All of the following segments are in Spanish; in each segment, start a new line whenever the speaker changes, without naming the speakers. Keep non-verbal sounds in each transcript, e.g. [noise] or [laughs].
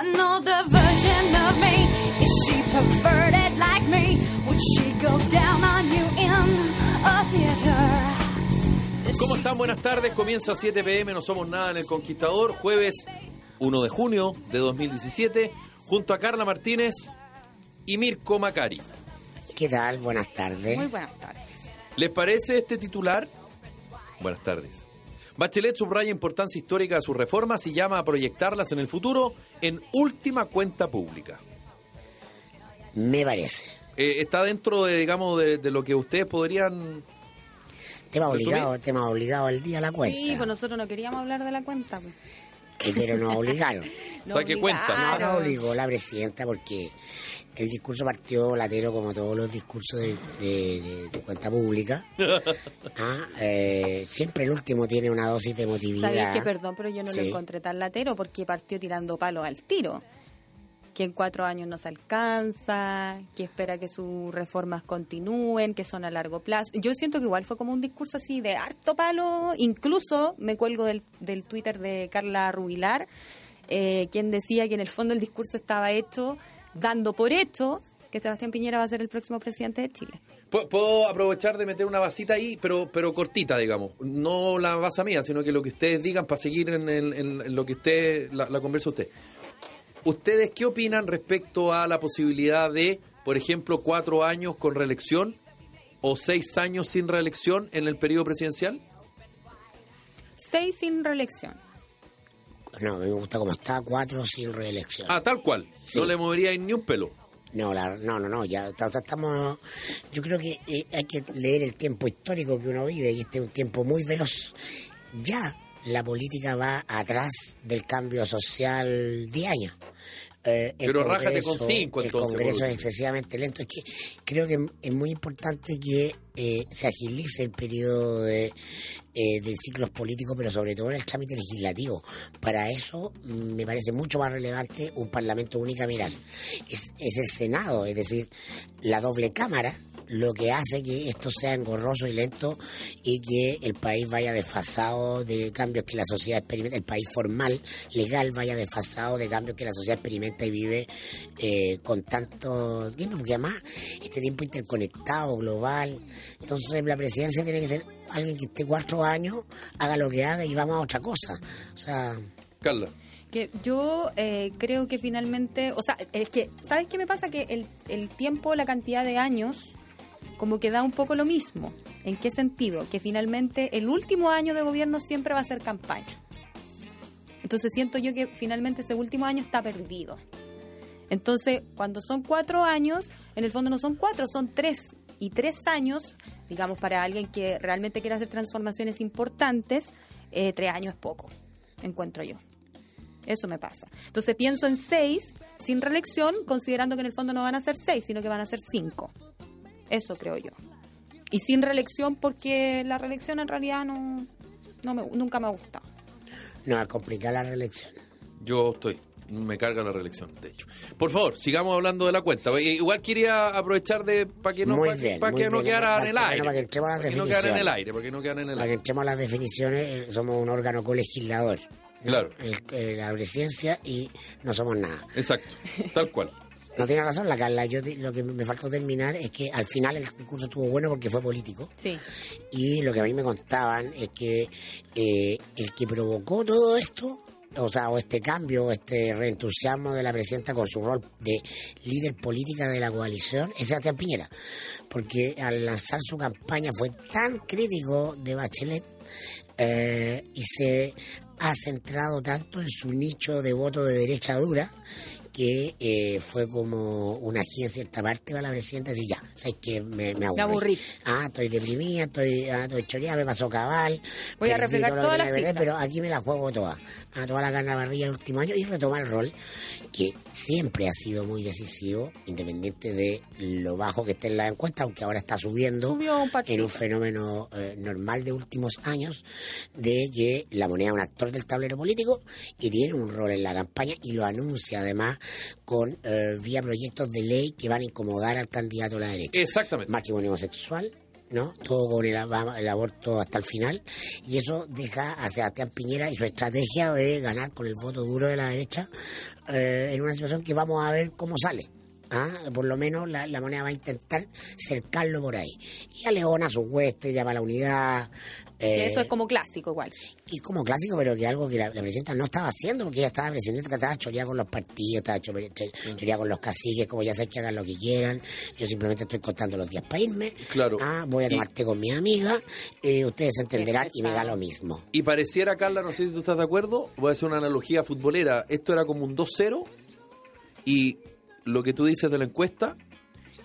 another version of me. Is she perverted like me? Would she go down on you in a theater?
¿Cómo están? Buenas tardes. Comienza 7 pm, no somos nada en El Conquistador. Jueves 1 de junio de 2017, junto a Carla Martínez y Mirko Macari.
¿Qué tal? Buenas tardes.
Muy buenas tardes.
¿Les parece este titular? Buenas tardes. Bachelet subraya importancia histórica de sus reformas y llama a proyectarlas en el futuro en última cuenta pública.
Me parece.
Eh, está dentro de, digamos, de, de lo que ustedes podrían...
Tema
¿Resumir?
obligado, tema obligado al día a la cuenta.
Sí, pues nosotros no queríamos hablar de la cuenta. pues.
Que pero nos obligaron. [laughs]
Nos
Saque cuenta,
No, nos obligó la presidenta porque el discurso partió latero como todos los discursos de, de- de- de cuenta pública. [laughs] Ah, eh, siempre el último tiene una dosis de emotividad.
Sabéis que perdón, pero yo no
Sí.
lo encontré tan latero porque partió tirando palos al tiro. Que en cuatro años no se alcanza, que espera que sus reformas continúen, que son a largo plazo. Yo siento que igual fue como un discurso así de harto palo. Incluso me cuelgo del, del Twitter de Carla Rubilar, eh, quien decía que en el fondo el discurso estaba hecho dando por hecho que Sebastián Piñera va a ser el próximo presidente de Chile.
Pu- Puedo aprovechar de meter una vasita ahí, pero, pero cortita, digamos. No la vasa mía, sino que lo que ustedes digan para seguir en, el- en lo que usted, la, la conversa usted. ¿Ustedes qué opinan respecto a la posibilidad de, por ejemplo, cuatro años con reelección o seis años sin reelección en el periodo presidencial?
Seis sin reelección.
No, a mí me gusta como está, cuatro sin reelección.
Ah, tal cual.
Sí.
No le movería ni un pelo.
No, la- no, no, no, ya ta- ta- estamos... Yo creo que eh, hay que leer el tiempo histórico que uno vive y este es un tiempo muy veloz. Ya la política va atrás del cambio social diario. Eh, el
Pero rájate con
Congreso-
cinco,
El
entonces, por
Congreso es excesivamente lento. Es que creo que es muy importante que eh, se agilice el periodo de, eh, de ciclos políticos, pero sobre todo en el trámite legislativo. Para eso mm, me parece mucho más relevante un Parlamento unicameral. Es, es el Senado, es decir, la doble cámara lo que hace que esto sea engorroso y lento y que el país vaya desfasado de cambios que la sociedad experimenta, el país formal, legal, vaya desfasado de cambios que la sociedad experimenta y vive eh, con tanto tiempo, porque además este tiempo interconectado, global, entonces la presidencia tiene que ser alguien que esté cuatro años, haga lo que haga y vamos a otra cosa. O sea,
Carla.
Que yo eh, creo que finalmente, o sea, es que, ¿sabes qué me pasa? Que el, el tiempo, la cantidad de años, como que da un poco lo mismo. ¿En qué sentido? Que finalmente el último año de gobierno siempre va a ser campaña. Entonces siento yo que finalmente ese último año está perdido. Entonces, cuando son cuatro años, en el fondo no son cuatro, son tres. Y tres años, digamos, para alguien que realmente quiere hacer transformaciones importantes, eh, tres años es poco, encuentro yo. Eso me pasa. Entonces pienso en seis sin reelección, considerando que en el fondo no van a ser seis, sino que van a ser cinco. Eso creo yo. Y sin reelección porque la reelección en realidad no, no me- nunca me ha gustado.
no, es complicada la reelección.
Yo estoy. Me carga la reelección, de hecho. Por favor, sigamos hablando de la cuenta. Eh, Igual quería aprovechar de para que no,
Muy
pa-
bien,
pa'
muy
que no
bien.
quedara en el
Para-
aire.
para que entremos a las
Para que no quedara en el
definiciones.
aire, porque no quedara en el
Para que
aire.
entremos a las definiciones, eh, somos un órgano colegislador.
Claro.
El- eh, la presidencia y no somos nada.
Exacto, tal cual.
No tiene razón la Carla. Yo lo que me faltó terminar es que al final el discurso estuvo bueno porque fue político.
Sí.
Y lo que a mí me contaban es que eh, el que provocó todo esto, o sea, o este cambio, o este reentusiasmo de la presidenta con su rol de líder política de la coalición, es Sebastián Piñera. Porque al lanzar su campaña fue tan crítico de Bachelet eh, y se ha centrado tanto en su nicho de voto de derecha dura que eh, fue como una agencia en cierta parte para la presidenta decir ya, sabes que me, me aburrí.
aburrí.
Ah, estoy deprimida, estoy, ah, estoy choreada, me pasó cabal.
Voy a reflejar todas las cifras.
Pero aquí me la juego toda. A toda la carne a la parrilla el último año y retomar el rol que siempre ha sido muy decisivo, independiente de lo bajo que esté en la encuesta, aunque ahora está subiendo
Subió un
en un fenómeno eh, normal de últimos años, de que la moneda es un actor del tablero político y tiene un rol en la campaña y lo anuncia además con eh, vía proyectos de ley que van a incomodar al candidato a la derecha.
Exactamente.
Matrimonio homosexual, ¿no? Todo con el, el aborto hasta el final. Y eso deja a Sebastián Piñera y su estrategia de ganar con el voto duro de la derecha eh, en una situación que vamos a ver cómo sale. ¿ah? Por lo menos la, la moneda va a intentar cercarlo por ahí. Y a León, a su hueste, llama a la unidad.
Que
eh,
eso es como clásico igual.
que es como clásico, pero que es algo que la, la presidenta no estaba haciendo, porque ella estaba presidenta, que estaba choreada con los partidos, estaba cho- choreada con los caciques, como ya sabes que hagan lo que quieran. Yo simplemente estoy contando los días para irme.
Claro.
Ah, voy a
Y-
tomar té con mi amiga, eh, ustedes se entenderán y me da lo mismo.
Y pareciera, Carla, no sé si tú estás de acuerdo, voy a hacer una analogía futbolera. Esto era como un 2-0 y lo que tú dices de la encuesta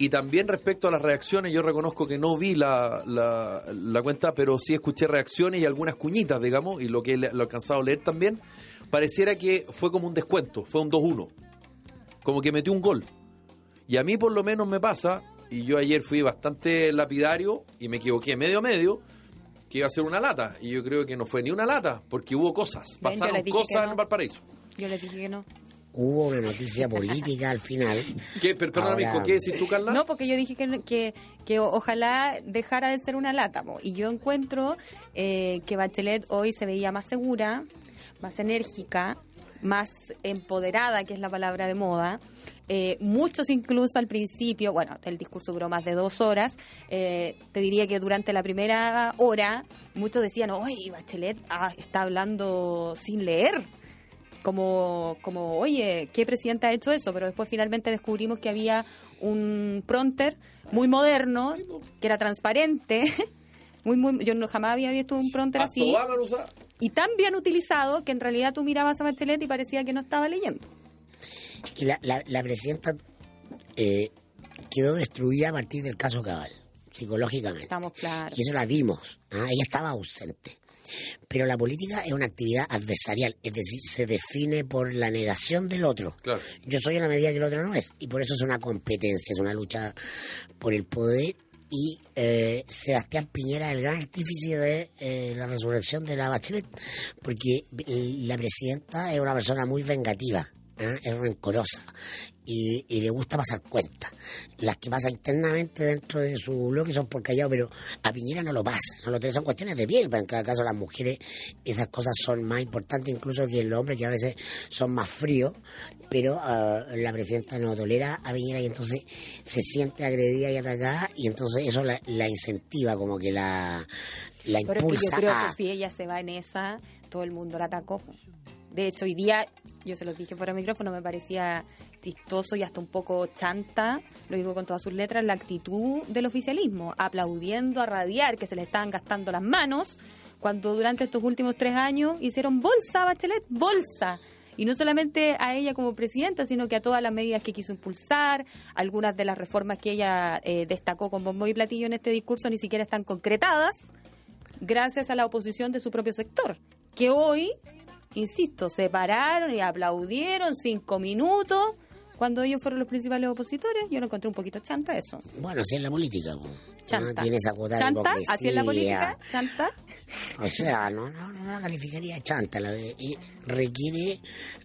y también respecto a las reacciones, yo reconozco que no vi la, la, la cuenta, pero sí escuché reacciones y algunas cuñitas, digamos, y lo que le- lo he alcanzado a leer también, pareciera que fue como un descuento, fue un 2-1, como que metió un gol. Y a mí por lo menos me pasa, y yo ayer fui bastante lapidario y me equivoqué medio a medio, que iba a ser una lata. Y yo creo que no fue ni una lata, porque hubo cosas. Pasaron cosas
no.
en Valparaíso.
Yo les dije que no.
Hubo una noticia política al final.
¿Qué, per- perdóname,
Ahora-
¿qué decís tú, Carla?
No, porque yo dije que, que, que ojalá dejara de ser una lata. po. Y yo encuentro eh, que Bachelet hoy se veía más segura, más enérgica, más empoderada, que es la palabra de moda. Eh, muchos incluso al principio, bueno, el discurso duró más de dos horas, eh, te diría que durante la primera hora muchos decían, oye, Bachelet ah, está hablando sin leer como, como, oye, ¿qué presidente ha hecho eso? Pero después finalmente descubrimos que había un pronter muy moderno, que era transparente. [laughs] Muy, muy, yo no, jamás había visto un pronter así. Y tan bien utilizado que en realidad tú mirabas a Bachelet y parecía que no estaba leyendo.
que la, la, la presidenta eh, quedó destruida a partir del caso Cabal, psicológicamente.
Estamos claros.
Y eso la vimos. ¿ah? Ella estaba ausente. Pero la política es una actividad adversarial, es decir, se define por la negación del otro.
Claro.
Yo soy en la medida que el otro no es. Y por eso es una competencia, es una lucha por el poder. Y eh, Sebastián Piñera es el gran artífice de eh, la resurrección de la Bachelet, porque eh, la presidenta es una persona muy vengativa, ¿ah? es rencorosa y, y le gusta pasar cuenta. Las que pasa internamente dentro de su bloque son por callado, pero a Piñera no lo pasa, no lo tiene, son cuestiones de piel, pero en cada caso las mujeres esas cosas son más importantes incluso que los hombres que a veces son más fríos, pero ah, la presidenta no tolera a Piñera y entonces se siente agredida y atacada y entonces eso la, la incentiva, como que la, la
Pero es que yo
impulsa
creo
a...
que si ella se va en esa, todo el mundo la atacó. De hecho, hoy día, yo se lo dije fuera de micrófono, me parecía chistoso y hasta un poco chanta, lo digo con todas sus letras, la actitud del oficialismo, aplaudiendo a radiar que se le estaban gastando las manos, cuando durante estos últimos tres años hicieron bolsa a Bachelet, bolsa. Y no solamente a ella como presidenta, sino que a todas las medidas que quiso impulsar, algunas de las reformas que ella eh, destacó con bombo y platillo en este discurso ni siquiera están concretadas gracias a la oposición de su propio sector, que hoy, insisto, se pararon y aplaudieron cinco minutos cuando ellos fueron los principales opositores. Yo lo encontré un poquito chanta eso.
Bueno, así es la política. po.
Chanta.
Tiene esa cuota de
¿Chanta? ¿Así es la política? ¿Chanta?
O sea, no, no, no la calificaría de chanta. La, y requiere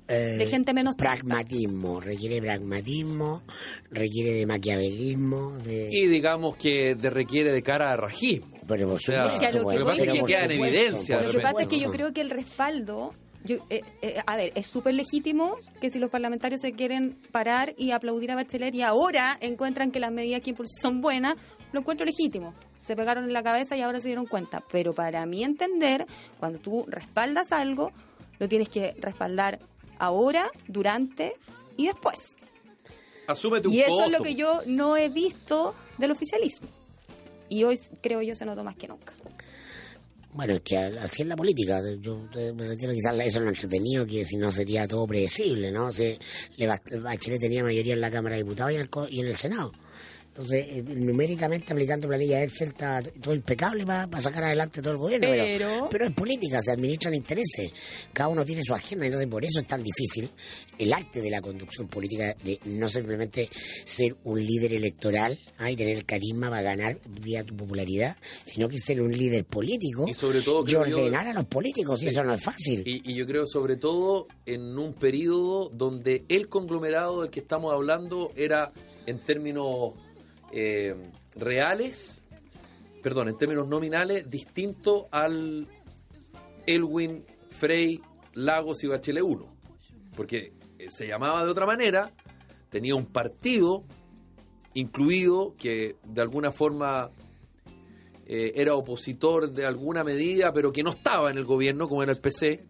eh,
De gente menos chanta.
pragmatismo. Requiere pragmatismo, requiere de maquiavelismo, de.
Y digamos que de- requiere de cara a rajismo.
pero por
o sea,
supuesto,
que a lo que voy es que
queda en evidencia,
Lo que pasa es que yo creo que el respaldo, yo, eh, eh, a ver, es súper legítimo que si los parlamentarios se quieren parar y aplaudir a Bachelet y ahora encuentran que las medidas que impulsan son buenas, lo encuentro legítimo. Se pegaron en la cabeza y ahora se dieron cuenta. Pero para mi entender, cuando tú respaldas algo, lo tienes que respaldar ahora, durante y después.
Asúmete un
Y eso
costo.
es lo que yo no he visto del oficialismo. Y hoy creo yo se notó más que nunca.
Bueno, es que así es la política. Yo eh, me refiero quizás eso es lo entretenido, que si no sería todo predecible, ¿no? Se, le, bast- Bachelet tenía mayoría en la Cámara de Diputados y en el, y en el Senado. Entonces, eh, numéricamente aplicando planilla Excel está todo impecable para sacar adelante todo el gobierno. Pero,
Pero-
pero es política, se administran intereses. Cada uno tiene su agenda, entonces por eso es tan difícil el arte de la conducción política, de no simplemente ser un líder electoral ¿ah? y tener el carisma para ganar vía tu popularidad, sino que ser un líder político
Y sobre todo,
y
yo-
ordenar a los políticos, y eso no es fácil.
Y, y yo creo sobre todo en un periodo donde el conglomerado del que estamos hablando era en términos eh, reales, perdón, en términos nominales, distinto al Elwin, Frey, Lagos y Bachelet 1. Porque eh, se llamaba de otra manera, tenía un partido incluido que de alguna forma eh, era opositor de alguna medida, pero que no estaba en el gobierno, como era el PC,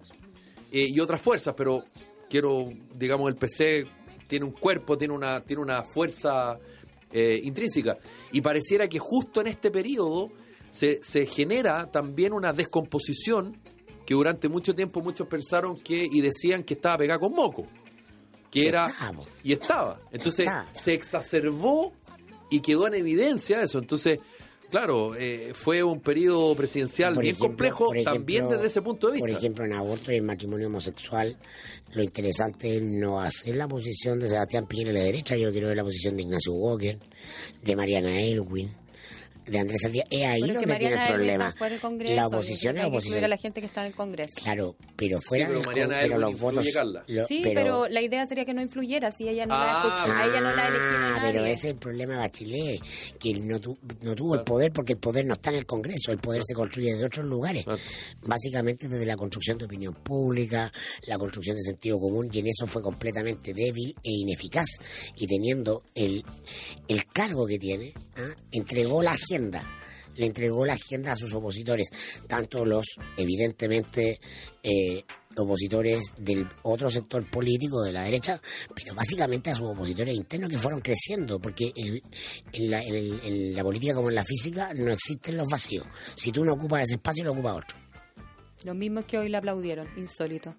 y otras fuerzas, pero quiero, digamos, el PC tiene un cuerpo, tiene una, tiene una fuerza eh, intrínseca. Y pareciera que justo en este periodo se, se genera también una descomposición que durante mucho tiempo muchos pensaron que y decían que estaba pegada con moco. Que
Y
era. Y estaba. Entonces se exacerbó y quedó en evidencia eso. Entonces, claro, eh, fue un periodo presidencial
Por
bien
ejemplo-
complejo también desde ese punto de vista.
Por ejemplo, en aborto y en matrimonio homosexual, lo interesante es no hacer la posición de Sebastián Piñera a la derecha, yo quiero ver la posición de Ignacio Walker, de Mariana Elwin, de Andrés Saldía. Es ahí
Pero es que
donde tiene el problema.
del Congreso,
La oposición es oposición.
a la gente que está en el Congreso.
Claro, pero fuera
pero
del pero los votos. Lo-
Sí, pero, la idea sería que no influyera si ella no la
Ah.
escucha- a ella no la ha elegido
Ah,
nadie.
pero ese es el problema de Bachelet, que no, tu- no tuvo el poder porque el poder no está en el Congreso, el poder se construye desde otros lugares,
Claro.
básicamente desde la construcción de opinión pública, la construcción de sentido común, y en eso fue completamente débil e ineficaz. Y teniendo el, el cargo que tiene, ¿ah? entregó la agenda, le entregó la agenda a sus opositores, tanto los, evidentemente, eh, opositores del otro sector político de la derecha, pero básicamente a sus opositores internos que fueron creciendo, porque el- en, la, en el- en la política como en la física no existen los vacíos. Si tú no ocupas ese espacio, lo ocupa otro.
Los mismos que hoy la aplaudieron, insólito.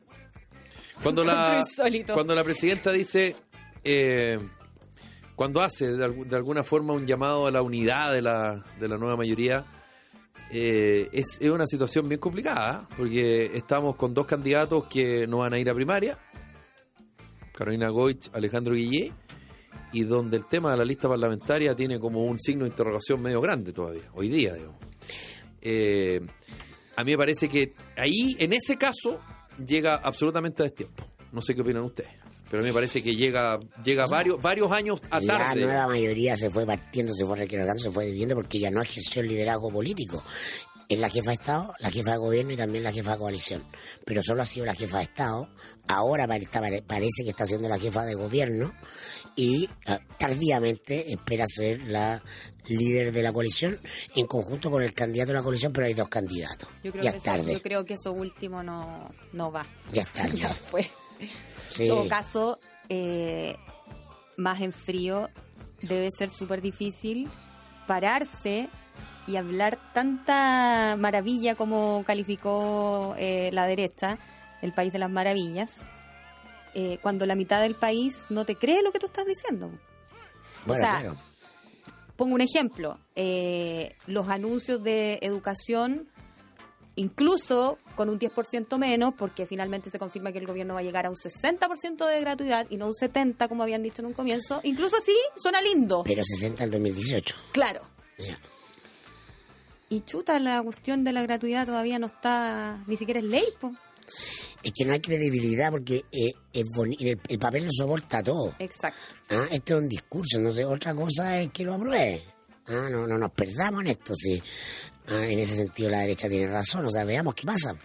Cuando [laughs] la,
insólito.
cuando la presidenta dice, eh, cuando hace de, algu- de alguna forma un llamado a la unidad de la, de la nueva mayoría, eh, es, una situación bien complicada, porque estamos con dos candidatos que no van a ir a primaria, Carolina Goich, Alejandro Guillé, y donde el tema de la lista parlamentaria tiene como un signo de interrogación medio grande todavía, hoy día, digo. Eh, a mí me parece que ahí, en ese caso, llega absolutamente a destiempo. No sé qué opinan ustedes, pero a mí me parece que llega llega varios varios años a
La
tarde.
nueva mayoría se fue partiendo, se fue recargando, se fue dividiendo porque ya no ejerció el liderazgo político. Es la jefa de Estado, la jefa de gobierno y también la jefa de coalición. Pero solo ha sido la jefa de Estado. Ahora pare- está- pare- parece que está siendo la jefa de gobierno y ah, tardíamente espera ser la líder de la coalición en conjunto con el candidato de la coalición, pero hay dos candidatos.
Yo creo,
Ya
que
es
eso,
tarde,
yo creo que eso último no, no va.
ya es tarde. [laughs]
Ya fue.
Sí.
En todo caso, eh, más en frío, debe ser súper difícil pararse y hablar tanta maravilla como calificó eh, la derecha, el país de las maravillas, eh, cuando la mitad del país no te cree lo que tú estás diciendo.
Bueno,
o sea,
claro.
Pongo un ejemplo, eh, los anuncios de educación, incluso con un 10% menos, porque finalmente se confirma que el gobierno va a llegar a un 60% de gratuidad y no un 70% como habían dicho en un comienzo, incluso así suena lindo.
Pero 60 al 2018.
Claro.
Ya.
Y chuta, la cuestión de la gratuidad todavía no está, ni siquiera es ley, po.
Es que no hay credibilidad porque eh, es el, el papel lo soporta todo.
Exacto.
Ah, esto es un discurso, no sé, otra cosa es que lo apruebe. Ah, no, no nos perdamos en esto, sí. Ah, en ese sentido la derecha tiene razón, o sea, veamos qué pasa.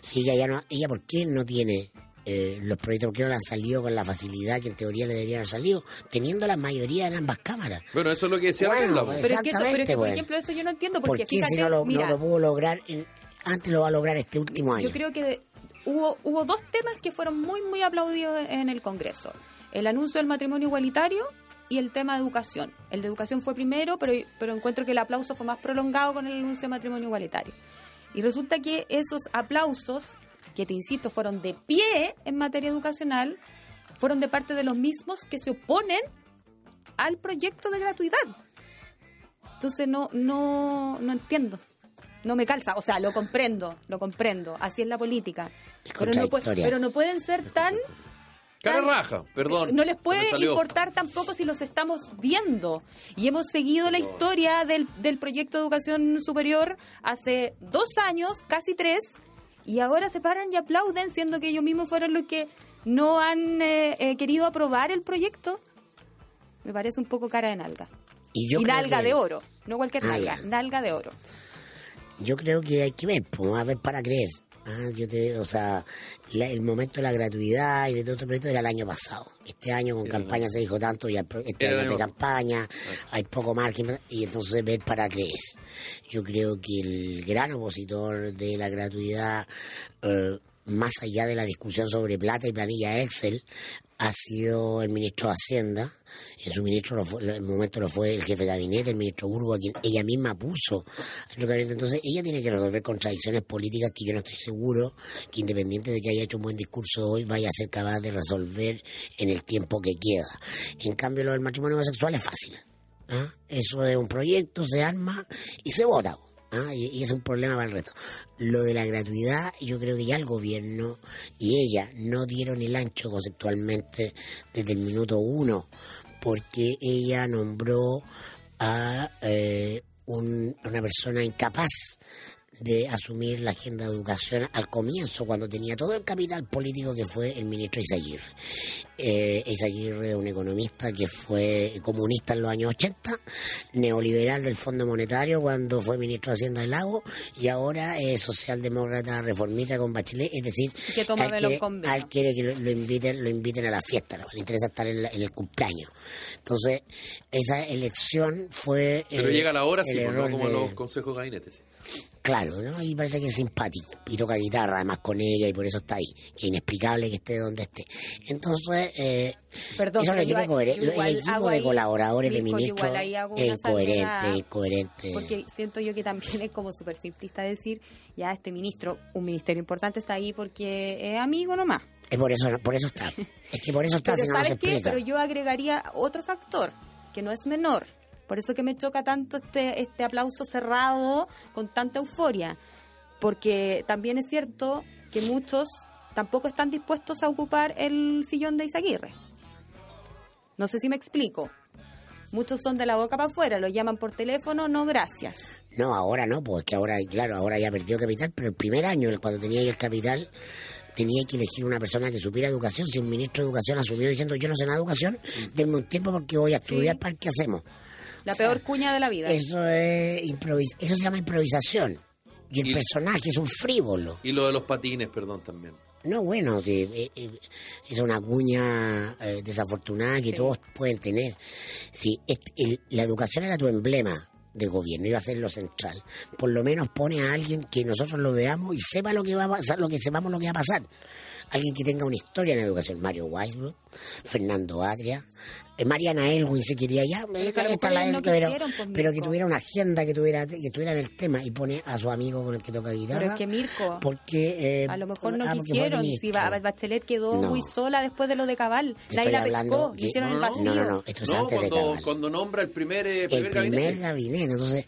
Si ella ya no, ella por qué no tiene eh, los proyectos, por qué no le han salido con la facilidad que en teoría le deberían haber salido, teniendo la mayoría en ambas cámaras.
Bueno, eso es lo que decía
Bueno, pues.
Pero es que, eso- pero es que,
Exactamente,
por
pues.
ejemplo, eso yo no entiendo,
¿Por
porque
qué
fíjate,
si no lo, no lo pudo lograr, en- antes lo va a lograr este último año?
Yo creo que hubo, hubo dos temas que fueron muy, muy aplaudidos en el Congreso. El anuncio del matrimonio igualitario y el tema de educación. El de educación fue primero, pero, pero encuentro que el aplauso fue más prolongado con el anuncio de matrimonio igualitario. Y resulta que esos aplausos, que te insisto, fueron de pie en materia educacional, fueron de parte de los mismos que se oponen al proyecto de gratuidad. Entonces no, no, no entiendo. No me calza. O sea, lo comprendo, lo comprendo. Así es la política.
Es
Pero no, pero no pueden ser tan...
Cara raja, perdón.
No les puede importar tampoco si los estamos viendo. Y hemos seguido la historia del, del proyecto de educación superior hace dos años, casi tres, y ahora se paran y aplauden, siendo que ellos mismos fueron los que no han eh, eh, querido aprobar el proyecto. Me parece un poco cara de nalga.
Y yo
y
creo
nalga
que-
de oro, no cualquier
Ah,
nalga,
ya.
nalga de oro.
Yo creo que hay que ver, pues, a ver para creer. Ah, yo te, o sea, la- el momento de la gratuidad y de todo este proyecto era el año pasado. Este año con campaña se dijo tanto, y este año de campaña, hay poco margen, y entonces ver para creer. Yo creo que el gran opositor de la gratuidad, eh, más allá de la discusión sobre plata y planilla Excel, ha sido el ministro de Hacienda. En su ministro, lo fue- en el momento lo fue el jefe de gabinete, el ministro Burgo, a quien ella misma puso. Entonces, ella tiene que resolver contradicciones políticas que yo no estoy seguro que, independiente de que haya hecho un buen discurso hoy, vaya a ser capaz de resolver en el tiempo que queda. En cambio, lo del matrimonio homosexual es fácil. ¿ah? Eso es un proyecto, se arma y se vota. ¿Ah? Y, es un problema para el resto. Lo de la gratuidad, yo creo que ya el gobierno y ella no dieron el ancho conceptualmente desde el minuto uno, porque ella nombró a eh, un- una persona incapaz de asumir la agenda de educación al comienzo, cuando tenía todo el capital político que fue el ministro Isaguirre. Eh, Isaguirre, un economista que fue comunista en los años 80, neoliberal del Fondo Monetario cuando fue ministro de Hacienda del Lago y ahora es socialdemócrata reformista con Bachelet, es decir,
Que toma de
quiere- quiere que lo, lo inviten, lo inviten a la fiesta, ¿no? le interesa estar en, la- en el cumpleaños. Entonces, esa elección fue...
Pero
eh,
llega la hora,
el
sí, pues, no como
de-
los consejos de gabinete. sí.
Claro, ¿no? Y parece que es simpático. Y toca guitarra además con ella y por eso está ahí. Que inexplicable que esté donde esté. Entonces, eh,
Perdón,
eso requiere
yo- yo
El equipo de colaboradores de ministros es
salvedad,
incoherente.
Porque siento yo que también es como súper simplista decir, ya este ministro, un ministerio importante está ahí porque es amigo nomás.
Es por eso, por eso está. [laughs] Es que por eso está,
Pero
si no, no se.
Pero yo agregaría otro factor, que no es menor. Por eso que me choca tanto este, este aplauso cerrado con tanta euforia. Porque también es cierto que muchos tampoco están dispuestos a ocupar el sillón de Izaguirre. No sé si me explico. Muchos son de la boca para afuera, lo llaman por teléfono, no gracias.
No, ahora no, pues que ahora, claro, ahora ya perdió capital, pero el primer año, cuando tenía ahí el capital, tenía que elegir una persona que supiera educación. Si un ministro de educación asumió diciendo yo no sé nada de educación, denme un tiempo porque voy a estudiar
Sí.
para qué hacemos.
La
O sea,
peor cuña de la vida.
Eso es improvis eso se llama improvisación. Y el
Y-
personaje es un frívolo.
Y lo de los patines, perdón, también.
No, bueno, eh, eh, es una cuña eh, desafortunada que
Sí.
todos pueden tener. El- la educación era tu emblema de gobierno, iba a ser lo central. Por lo menos pone a alguien que nosotros lo veamos y sepa lo que va a pasar, lo que sepamos lo que va a pasar. Alguien que tenga una historia en educación. Mario Weisbrot, Fernando Adria, Mariana Elwin se quería ya,
Pero que
esta
mejor
la-
no
pero,
pues,
pero que tuviera una agenda, que tuviera, que tuviera el tema y pone a su amigo con el que toca guitarra.
Pero es que Mirko,
Porque, eh,
A lo mejor no
ah, fue
quisieron. Si Bachelet quedó
No.
muy sola después de lo de Cabal.
Te
Nadie la pescó.
que-
Le hicieron el
No, no,
vacío.
No, no, no, esto es
No,
antes de
cuando,
Cabal.
cuando nombra el primer, eh,
el
primer
primer
gabinete.
gabinete. Entonces,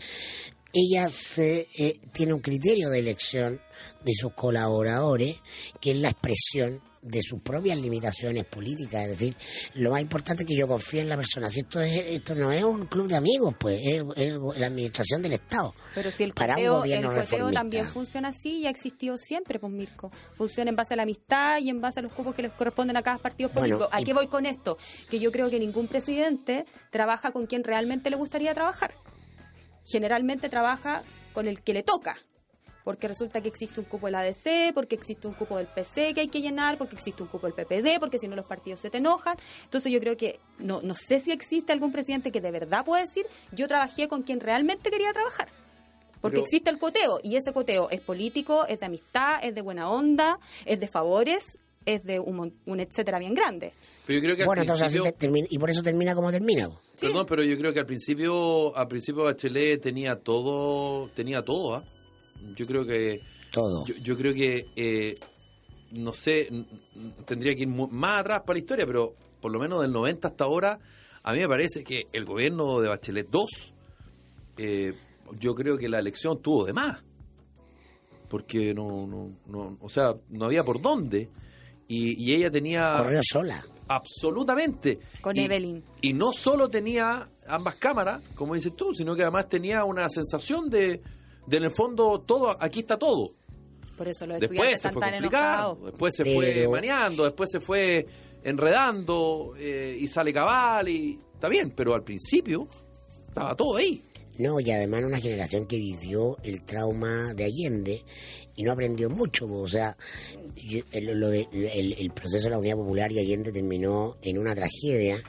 ella se eh, tiene un criterio de elección de sus colaboradores que es la expresión de sus propias limitaciones políticas. Es decir, lo más importante es que yo confíe en la persona. Si esto es esto no es un club de amigos, pues es, es la administración del Estado.
Pero si el
Para un
coteo, el coteo también funciona así y ha existido siempre, pues Mirko. Funciona en base a la amistad y en base a los cupos que les corresponden a cada partido
Bueno,
político. ¿A
y-
qué voy con esto? Que yo creo que ningún presidente trabaja con quien realmente le gustaría trabajar. Generalmente trabaja con el que le toca. Porque resulta que existe un cupo del ADC, porque existe un cupo del PC que hay que llenar, porque existe un cupo del PPD, porque si no los partidos se te enojan. Entonces yo creo que no, no sé si existe algún presidente que de verdad pueda decir yo trabajé con quien realmente quería trabajar. Porque
Pero-
existe el coteo y ese coteo es político, es de amistad, es de buena onda, es de favores, es de un, mon- un etcétera bien grande.
Pero yo creo que
Bueno,
al
entonces te- termina, y por eso termina como termina.
Sí.
Perdón, pero yo creo que al principio, al principio Bachelet tenía todo, tenía todo, ¿ah? Yo creo que,
Todo.
yo, yo creo que, eh, no sé, tendría que ir más atrás para la historia, pero por lo menos del 90 hasta ahora, a mí me parece que el gobierno de Bachelet 2, eh, yo creo que la elección tuvo de más, porque no, no, no, o sea, no había por dónde. Y, y ella tenía
Corrió sola.
absolutamente.
Con
Y-
Evelyn.
Y no solo tenía ambas cámaras, como dices tú, sino que además tenía una sensación de, de en el fondo, todo, aquí está todo.
Por eso los
Después
estudiantes
se
están
fue
enojados.
después se fue
Pero-
maneando, después se fue enredando eh, y sale cabal y está bien, pero al principio estaba todo ahí.
No, y además una generación que vivió el trauma de Allende y no aprendió mucho, o sea, yo- el, lo de- el- el proceso de la Unidad Popular y Allende terminó en una tragedia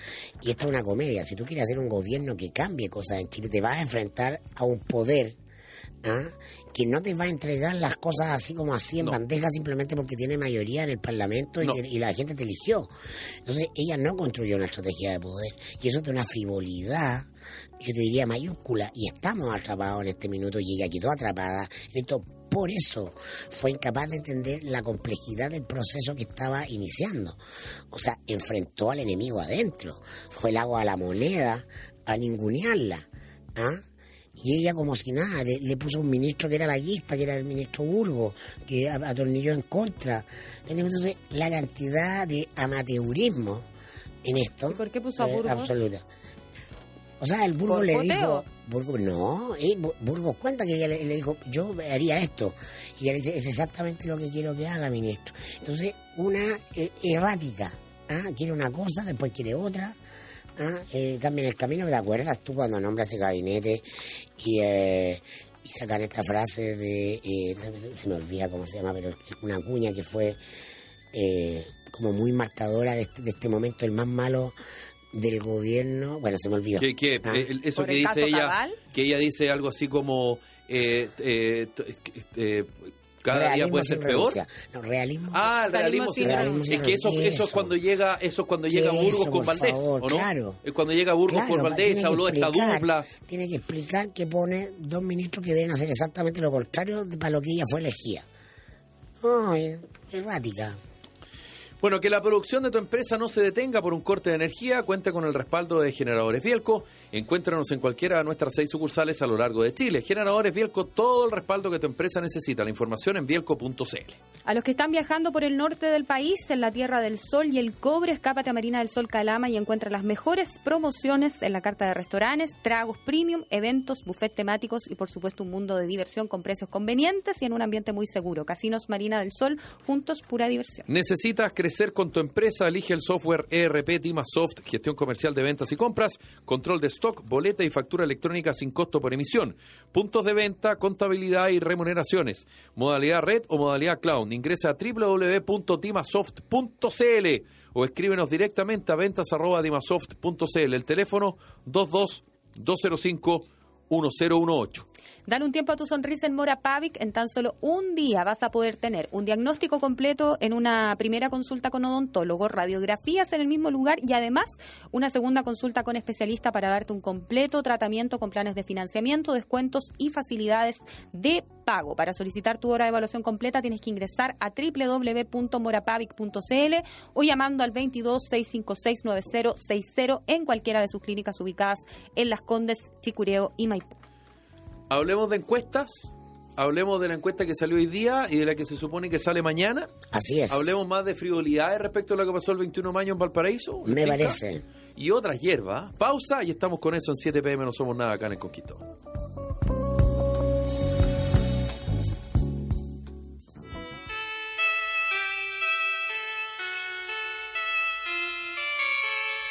y esto es una comedia. Si tú quieres hacer un gobierno que cambie cosas en Chile, te vas a enfrentar a un poder ¿ah? que no te va a entregar las cosas así como así en
No.
bandeja simplemente porque tiene mayoría en el Parlamento y,
No.
que- y la gente te eligió. Entonces ella no construyó una estrategia de poder y eso es de una frivolidad, yo te diría mayúscula, y estamos atrapados en este minuto y ella quedó atrapada en esto. Por eso fue incapaz de entender la complejidad del proceso que estaba iniciando. O sea, enfrentó al enemigo adentro. Fue el agua a la moneda a ningunearla. ¿ah? Y ella como si nada, le, le puso un ministro que era laguista, que era el ministro Burgo, que atornilló en contra. Entonces, la cantidad de amateurismo en esto...
¿Y por qué puso a
es
Burgos?
Absoluta. O sea, el Burgos
¿Por
le dijo... Burgos, no, eh, Bu- Burgos cuenta que ella le, le dijo, yo haría esto. Y ella dice, es exactamente lo que quiero que haga, ministro. Entonces, una eh, errática. ¿ah? Quiere una cosa, después quiere otra. ¿Ah? Eh, cambia el camino. ¿Te acuerdas tú cuando nombras ese gabinete y, eh, y sacan esta frase de... eh, se me olvida cómo se llama, pero una cuña que fue eh, como muy marcadora de este, de este momento, el más malo del gobierno. Bueno, se me olvidó.
Que, que,
Ah.
el- eso
¿Por
que
el
dice ella,
Cabal?
que ella dice algo así como eh, eh, eh, cada día
Realismo
puede ser peor.
No, realismo.
Ah, el realismo
Realismo
sin renuncia. Es que eso, eso es cuando llega, eso es cuando
¿Qué
llega Burgos
eso,
con Valdés,
favor?
¿o no?
Claro.
Es cuando llega Burgos
Claro,
con Valdés, habló de esta dupla.
Tiene que explicar que pone dos ministros que vienen a hacer exactamente lo contrario de para lo que ella fue elegida. Ay, errática.
Bueno, que la producción de tu empresa no se detenga por un corte de energía, cuenta con el respaldo de Generadores Bielco. Encuéntranos en cualquiera de nuestras seis sucursales a lo largo de Chile. Generadores Bielco, todo el respaldo que tu empresa necesita. La información en bielco.cl.
A los que están viajando por el norte del país, en la Tierra del Sol y el Cobre, escápate a Marina del Sol Calama y encuentra las mejores promociones en la carta de restaurantes, tragos premium, eventos, buffet temáticos y por supuesto un mundo de diversión con precios convenientes y en un ambiente muy seguro. Casinos Marina del Sol, juntos pura diversión.
¿Necesitas crecer con tu empresa? Elige el software ERP Timasoft, gestión comercial de ventas y compras, control de stock, boleta y factura electrónica sin costo por emisión, puntos de venta, contabilidad y remuneraciones, modalidad red o modalidad cloud. Ingresa a www.timasoft.cl o escríbenos directamente a ventas.timasoft.cl. El teléfono 22 205 1018.
Dale un tiempo a tu sonrisa en Mora Pavic. En tan solo un día vas a poder tener un diagnóstico completo en una primera consulta con odontólogo, radiografías en el mismo lugar y además una segunda consulta con especialista para darte un completo tratamiento con planes de financiamiento, descuentos y facilidades de pago. Para solicitar tu hora de evaluación completa tienes que ingresar a www.morapavic.cl o llamando al 22 656 9060 en cualquiera de sus clínicas ubicadas en Las Condes, Chicureo y Maipú.
Hablemos de encuestas. Hablemos de la encuesta que salió hoy día y de la que se supone que sale mañana.
Así es.
Hablemos más de frivolidades respecto a lo que pasó el 21 de mayo en Valparaíso.
Me parece.
Y otras hierbas. Pausa y estamos con eso en 7 pm. No somos nada acá en el Conquistador.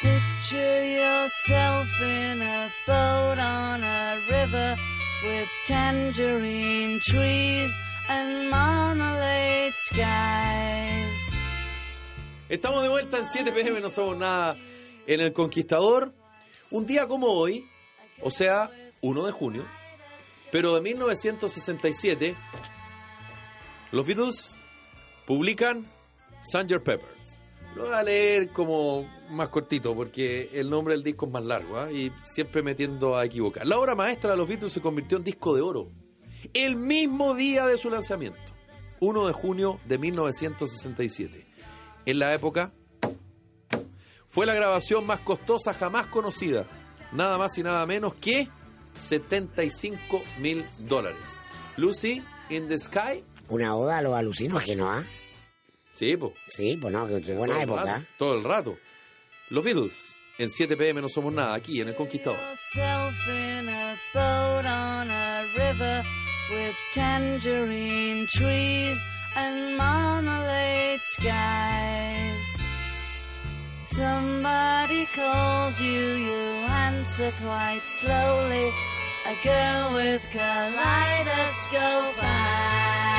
Picture yourself in a boat on a river with tangerine trees and marmalade skies.
Estamos de vuelta en 7 pm. No somos nada en el Conquistador. Un día como hoy, o sea, 1 de junio, pero de 1967, los Beatles publican Sgt. Peppers. Lo voy a leer como más cortito porque el nombre del disco es más largo ¿ah? y siempre me tiendo a equivocar. La obra maestra de los Beatles se convirtió en disco de oro el mismo día de su lanzamiento, 1 de junio de 1967. En la época fue la grabación más costosa jamás conocida, nada más y nada menos que 75 mil dólares. Lucy in the Sky,
Una oda a los alucinógenos, ¿ah?
Sí, po.
Sí, pues no, qué, qué buena
todo el
época.
rato, todo el rato. Los Beatles, en 7 pm no somos nada, aquí en El Conquistador.
Yourself in a boat on a river with tangerine trees and marmalade skies. Somebody calls you, you answer quite slowly. A girl with kaleidoscope eyes.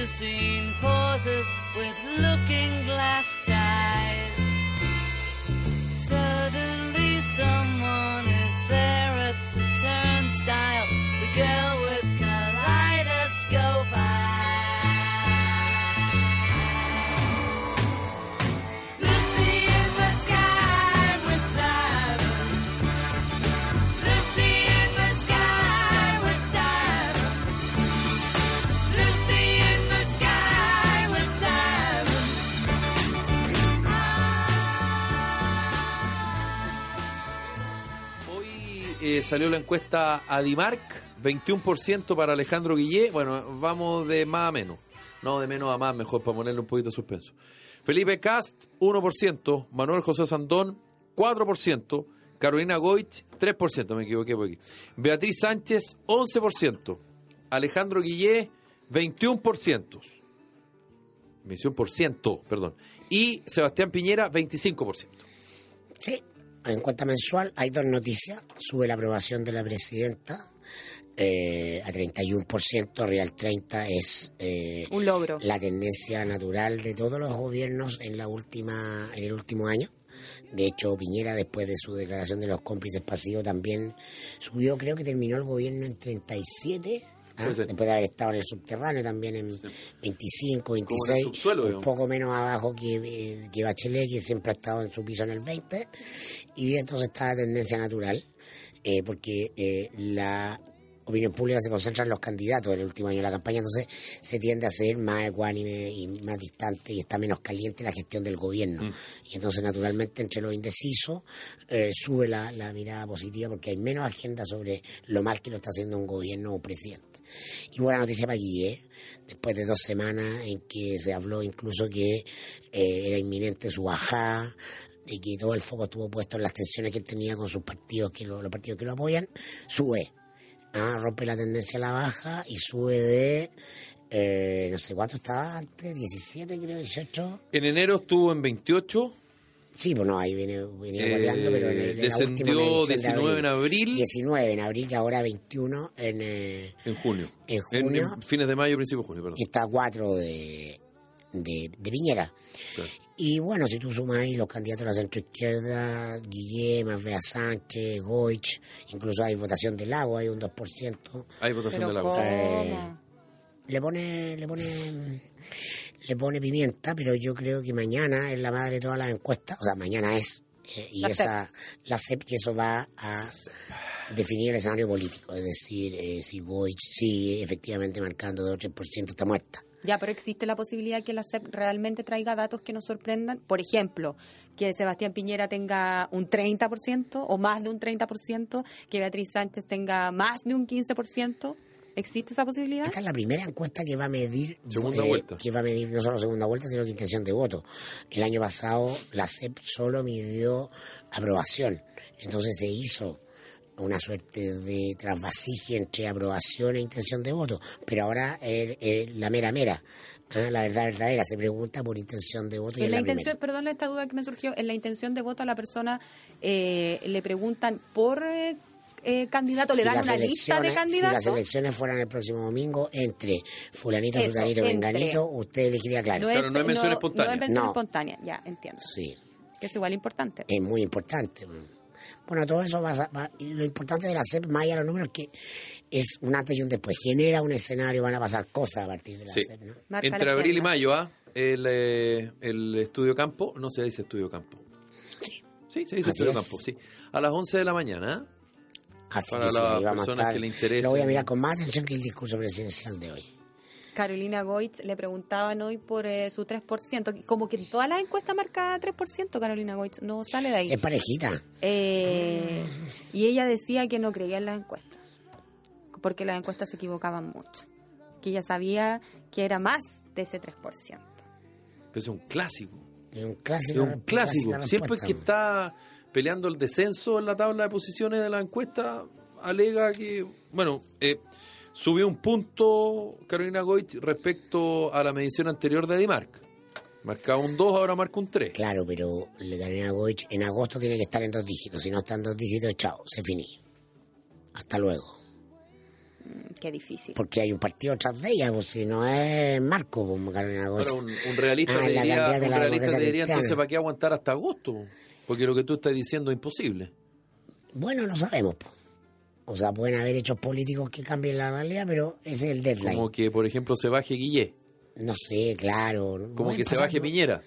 Plasticine pauses with looking
salió la encuesta Adimark, 21% para Alejandro Guillé. Bueno, vamos de más a menos. No, de menos a más, mejor para ponerle un poquito de suspenso. Felipe Cast, 1%. Manuel José Sandón, 4%. Carolina Goich, 3%. Me equivoqué por aquí. Beatriz Sánchez, 11%. Alejandro Guillé, 21%. 21%, perdón. Y Sebastián Piñera, 25%.
Sí, en cuenta mensual hay dos noticias. Sube la aprobación de la presidenta eh, a 31%, Real 30 es eh,
Un logro.
la tendencia natural de todos los gobiernos en la última en el último año. De hecho, Piñera, después de su declaración de los cómplices pasivos, también subió, creo que terminó el gobierno en 37, después de [laughs] haber estado en el subterráneo también en 25,
en el
26,
subsuelo,
un
digamos.
poco menos abajo que, eh, que Bachelet, que siempre ha estado en su piso en el 20, y entonces está la tendencia natural, eh, porque eh, la opinión pública se concentra en los candidatos en el último año de la campaña, entonces se tiende a ser más ecuánime y más distante y está menos caliente la gestión del gobierno.
Mm.
Y entonces, naturalmente, entre los indecisos eh, sube la, la mirada positiva porque hay menos agenda sobre lo mal que lo está haciendo un gobierno o presidente. Y buena noticia para Guille, después de dos semanas en que se habló incluso que eh, era inminente su bajada, de que todo el foco estuvo puesto en las tensiones que él tenía con sus partidos, que lo- los partidos que lo apoyan, sube. Ah, rompe la tendencia a la baja y sube de, eh, no sé cuánto estaba antes, 17 creo, 18.
En enero estuvo en 28.
Sí, pues no, ahí viene, venía
Eh,
pero en, el- en la última
descendió
de
19 en abril.
19 en abril y ahora 21 en, eh,
En junio.
En junio.
en fines de mayo, principio de junio, perdón.
y está a 4 de, de, de Piñera.
Claro.
Y bueno, si tú sumas ahí los candidatos de la centroizquierda, Guillem, Bea Sánchez, Goich, incluso hay votación del agua, hay un 2%.
Hay votación
Pero
de la
¿cómo?
Eh, le pone, le pone, le pone pimienta, pero yo creo que mañana es la madre de todas las encuestas, o sea, mañana es, eh, y
La
esa, la CEP, y eso va a definir el escenario político, es decir, eh, si Goich sigue efectivamente marcando 2 o 3% está muerta.
Ya, pero existe la posibilidad que la CEP realmente traiga datos que nos sorprendan. Por ejemplo, que Sebastián Piñera tenga un 30% o más de un 30%, que Beatriz Sánchez tenga más de un 15%. ¿Existe esa posibilidad?
Esta es la primera encuesta que va a medir
Segunda
eh,
vuelta.
que va a medir no solo segunda vuelta, sino que intención de voto. El año pasado la CEP solo midió aprobación. Entonces se hizo una suerte de trasvasije entre aprobación e intención de voto. Pero ahora eh, eh, la mera mera, ah, la verdad verdadera, se pregunta por intención de voto y
En la
la
intención,
primera.
perdón esta duda que me surgió, en la intención de voto a la persona eh, le preguntan por eh, eh, candidato, le
Si
dan una lista de
elecciones- Si las
candidatos.
elecciones fueran el próximo domingo entre fulanito,
Eso,
fulanito, venganito, usted elegiría claro.
Claro, no es mención
no-
espontánea.
No es mención
No.
espontánea, ya, entiendo.
Sí.
Que es igual importante.
es muy importante. Bueno, todo eso va, a- va- lo importante de la CEP, más allá de los números, es que es un antes y un después. Genera un escenario, van a pasar cosas a partir de la
Sí.
CEP, ¿no?
Marca
Entre
la
abril y mayo, ¿ah? El, eh, el estudio campo, no se dice estudio campo.
Sí.
Sí, se dice
Así
estudio
es.
campo, sí. A las 11 de la mañana, ¿ah?
Así
Para
que
las
ahí vamos a
personas
estar.
que le interesen.
Lo voy a mirar con más atención que el discurso presidencial de hoy.
Carolina Goitz le preguntaban hoy por eh, su 3%, como que en todas las encuestas marca 3% Carolina Goitz, no sale de ahí.
Es parejita.
Eh, y ella decía que no creía en las encuestas, porque las encuestas se equivocaban mucho, que ella sabía que era más de ese 3%.
Es un clásico.
Es un
Es
clásico.
un clásico. Siempre que está peleando el descenso en la tabla de posiciones de la encuesta, alega que, bueno, eh, subió un punto Carolina Goich respecto a la medición anterior de Dimarc. Marcaba un 2, ahora marca un 3.
Claro, pero Carolina Goich en agosto tiene que estar en dos dígitos. Si no está en dos dígitos, chao, se finí. Hasta luego.
Mm, Qué difícil.
Porque hay un partido tras de ella, pues si no es Marco, como Carolina Goich.
Ahora, un, un realista
Ah, la de
un
la
realista
cristiana.
entonces, ¿para qué aguantar hasta agosto? Porque lo que tú estás diciendo es imposible.
Bueno, no sabemos. po. O sea, pueden haber hechos políticos que cambien la realidad, pero ese es el deadline.
Como que, por ejemplo, se baje Guillé,
No sé, claro.
como que se baje Piñera,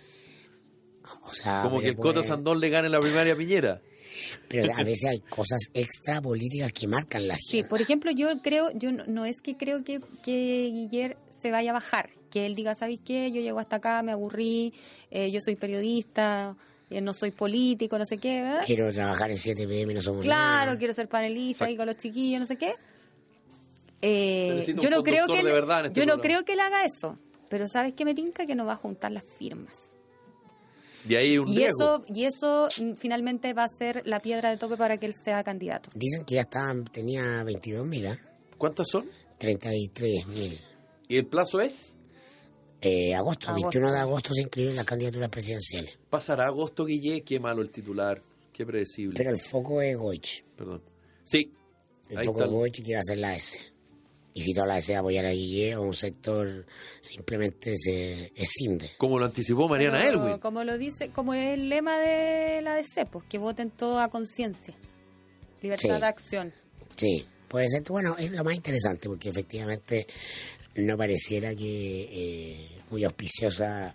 O sea,
como que el Coto
pueden-
Sandón le gane la primaria a Piñera. [laughs]
Pero a veces hay cosas extra políticas que marcan la
Sí,
agenda.
por ejemplo, yo creo, yo no, no es que creo que, que Guiller se vaya a bajar, que él diga, ¿sabéis qué? Yo llego hasta acá, me aburrí, eh, yo soy periodista, no soy político, no sé qué, ¿verdad?
Quiero trabajar en 7 pm, no somos
Claro,
nada.
quiero ser panelista ahí con los chiquillos, no sé qué. Eh, yo no creo que él-
este
yo no
programa.
creo que él haga eso, pero sabes qué me tinca que no va a juntar las firmas.
De ahí un
Y
riesgo.
eso y eso mm, finalmente va a ser la piedra de tope para que él sea candidato.
Dicen que ya estaba, tenía 22 mil, ¿eh?
¿Cuántas son?
33 mil.
¿Y el plazo es?
Eh, agosto,
Agosto.
21 de agosto se inscriben las candidaturas presidenciales.
Pasará agosto, Guillé. Qué malo el titular. Qué predecible.
Pero el foco es Goich.
Perdón. Sí.
El
Ahí
foco
está.
es Goich y que va a ser la S. Y si toda la S va a apoyar a Guille o un sector simplemente se escinde.
Como lo anticipó Mariana
Pero,
Elwin.
Como lo dice, como es el lema de la DC, pues que voten todo a conciencia. Libertad
Sí.
de acción.
Sí, puede ser. Bueno, es lo más interesante porque efectivamente no pareciera que eh, muy auspiciosa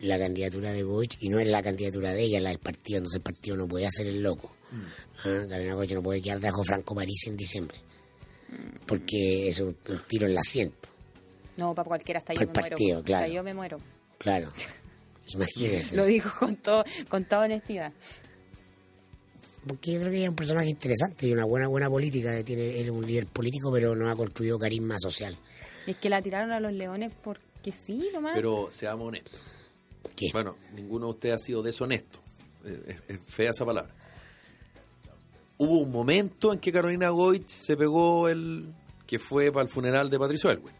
la candidatura de Goich y no es la candidatura de ella, es la del partido. Entonces el partido no puede hacer el loco. Ah, Carolina Goich no puede quedar debajo de Franco París en diciembre. Porque es un, un tiro en la sien.
No, para cualquiera, hasta yo me
partido,
muero.
claro.
Hasta yo me muero.
Claro. [laughs] Imagínese.
Lo digo con, todo, con toda honestidad.
Porque yo creo que ella es un personaje interesante y una buena buena política. Tiene, él es un líder político, pero no ha construido carisma social.
Es que la tiraron a los leones porque sí, nomás.
Pero seamos honestos.
¿Qué?
Bueno, ninguno de ustedes ha sido deshonesto. Eh, Es, es fea esa palabra. Hubo un momento en que Carolina Goich se pegó el que fue para el funeral de Patricio Elwin.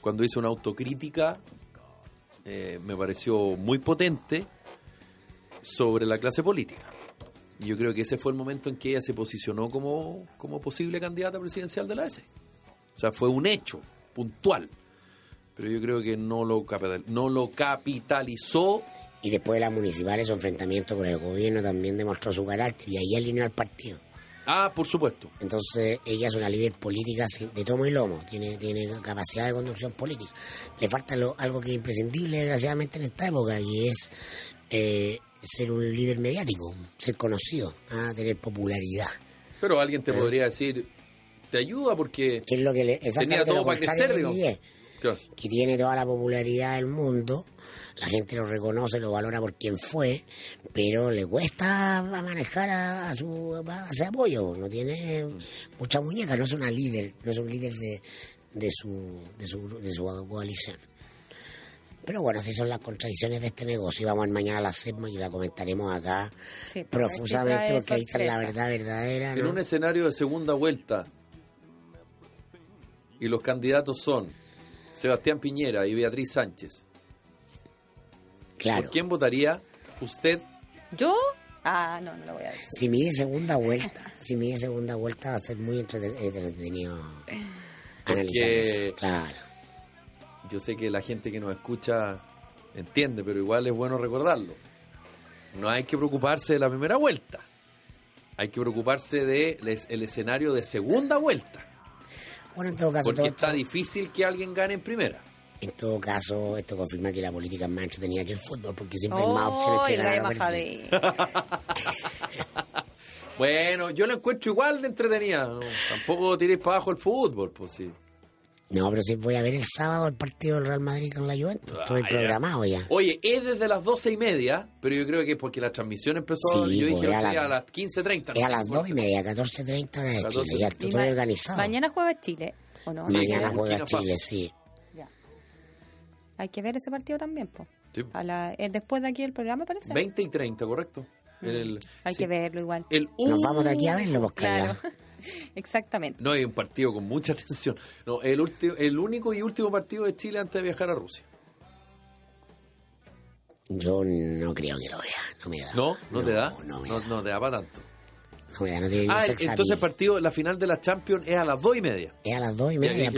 Cuando hizo una autocrítica, eh, me pareció muy potente sobre la clase política. Y yo creo que ese fue el momento en que ella se posicionó como, como posible candidata presidencial de la S. O sea, fue un hecho puntual. Pero yo creo que no lo, capital- no lo capitalizó
Y después de las municipales, su enfrentamiento con el gobierno también demostró su carácter y ahí alineó al partido.
Ah, por supuesto.
Entonces, ella es una líder política de tomo y lomo, tiene, tiene capacidad de conducción política. Le falta lo- algo que es imprescindible, desgraciadamente, en esta época, y es eh, ser un líder mediático, ser conocido, ah, tener popularidad.
Pero alguien te
Ah.
podría decir, te ayuda porque
Que es lo que le,
tenía todo para crecer.
Guille.
Claro.
que tiene toda la popularidad del mundo, la gente lo reconoce, lo valora por quien fue, pero le cuesta manejar a, a su a ese apoyo, no tiene mucha muñeca, no es una líder, no es un líder de, de su de su de su coalición. Pero bueno, así son las contradicciones de este negocio. Vamos a ir mañana a la SEPMA y la comentaremos acá
Sí, pero
profusamente porque ahí está la verdad verdadera.
En
¿no?
un escenario de segunda vuelta y los candidatos son Sebastián Piñera y Beatriz Sánchez,
Claro.
¿por quién votaría usted?
¿Yo? Ah, no, no lo voy a decir.
Si mide segunda vuelta, si mide segunda vuelta va a ser muy entrete- entretenido analizar eso. Claro.
Yo sé que la gente que nos escucha entiende, pero igual es bueno recordarlo. No hay que preocuparse de la primera vuelta. Hay que preocuparse del escenario de segunda vuelta.
Bueno, en todo caso,
Porque
todo
está difícil que alguien gane en primera.
en todo caso, esto confirma que la política es más entretenida que el fútbol, porque siempre hay más
Oh,
opciones que
el
ganar. [laughs]
Bueno, yo lo encuentro igual de entretenida. ¿no? Tampoco tiréis para abajo el fútbol, pues sí.
No, pero sí voy a ver el sábado el partido del Real Madrid con la Juventus. Estoy
Ah,
programado ya.
Oye, es desde las doce y media, pero yo creo que es porque la transmisión empezó,
Sí,
yo
pues,
dije
a la-
a las 15.30.
Es a las dos y media, 14.30 hora de
14.
Chile. Ya estoy
ma-
organizado.
Mañana juega Chile, ¿o no?
Sí,
Mañana juega Chile,
Faso.
sí.
Ya. Hay que ver ese partido también, po.
Sí.
A la, eh, después de aquí el programa, parece.
20 y 30, correcto. En el,
Hay
sí.
que verlo igual.
El
Nos
uh,
vamos de aquí a verlo, pues, Carla.
Claro. [laughs] Exactamente.
No, hay un partido con mucha [laughs] tensión. No, el, ulti- el único y último partido de Chile antes de viajar a Rusia.
Yo no creo que lo vea, no me da.
¿No? ¿No, te da?
No, me
no,
da.
no te da para tanto.
No me da, no tiene
Ah, entonces el partido, la final de la Champions es a las 2 y media.
Es a las dos y media.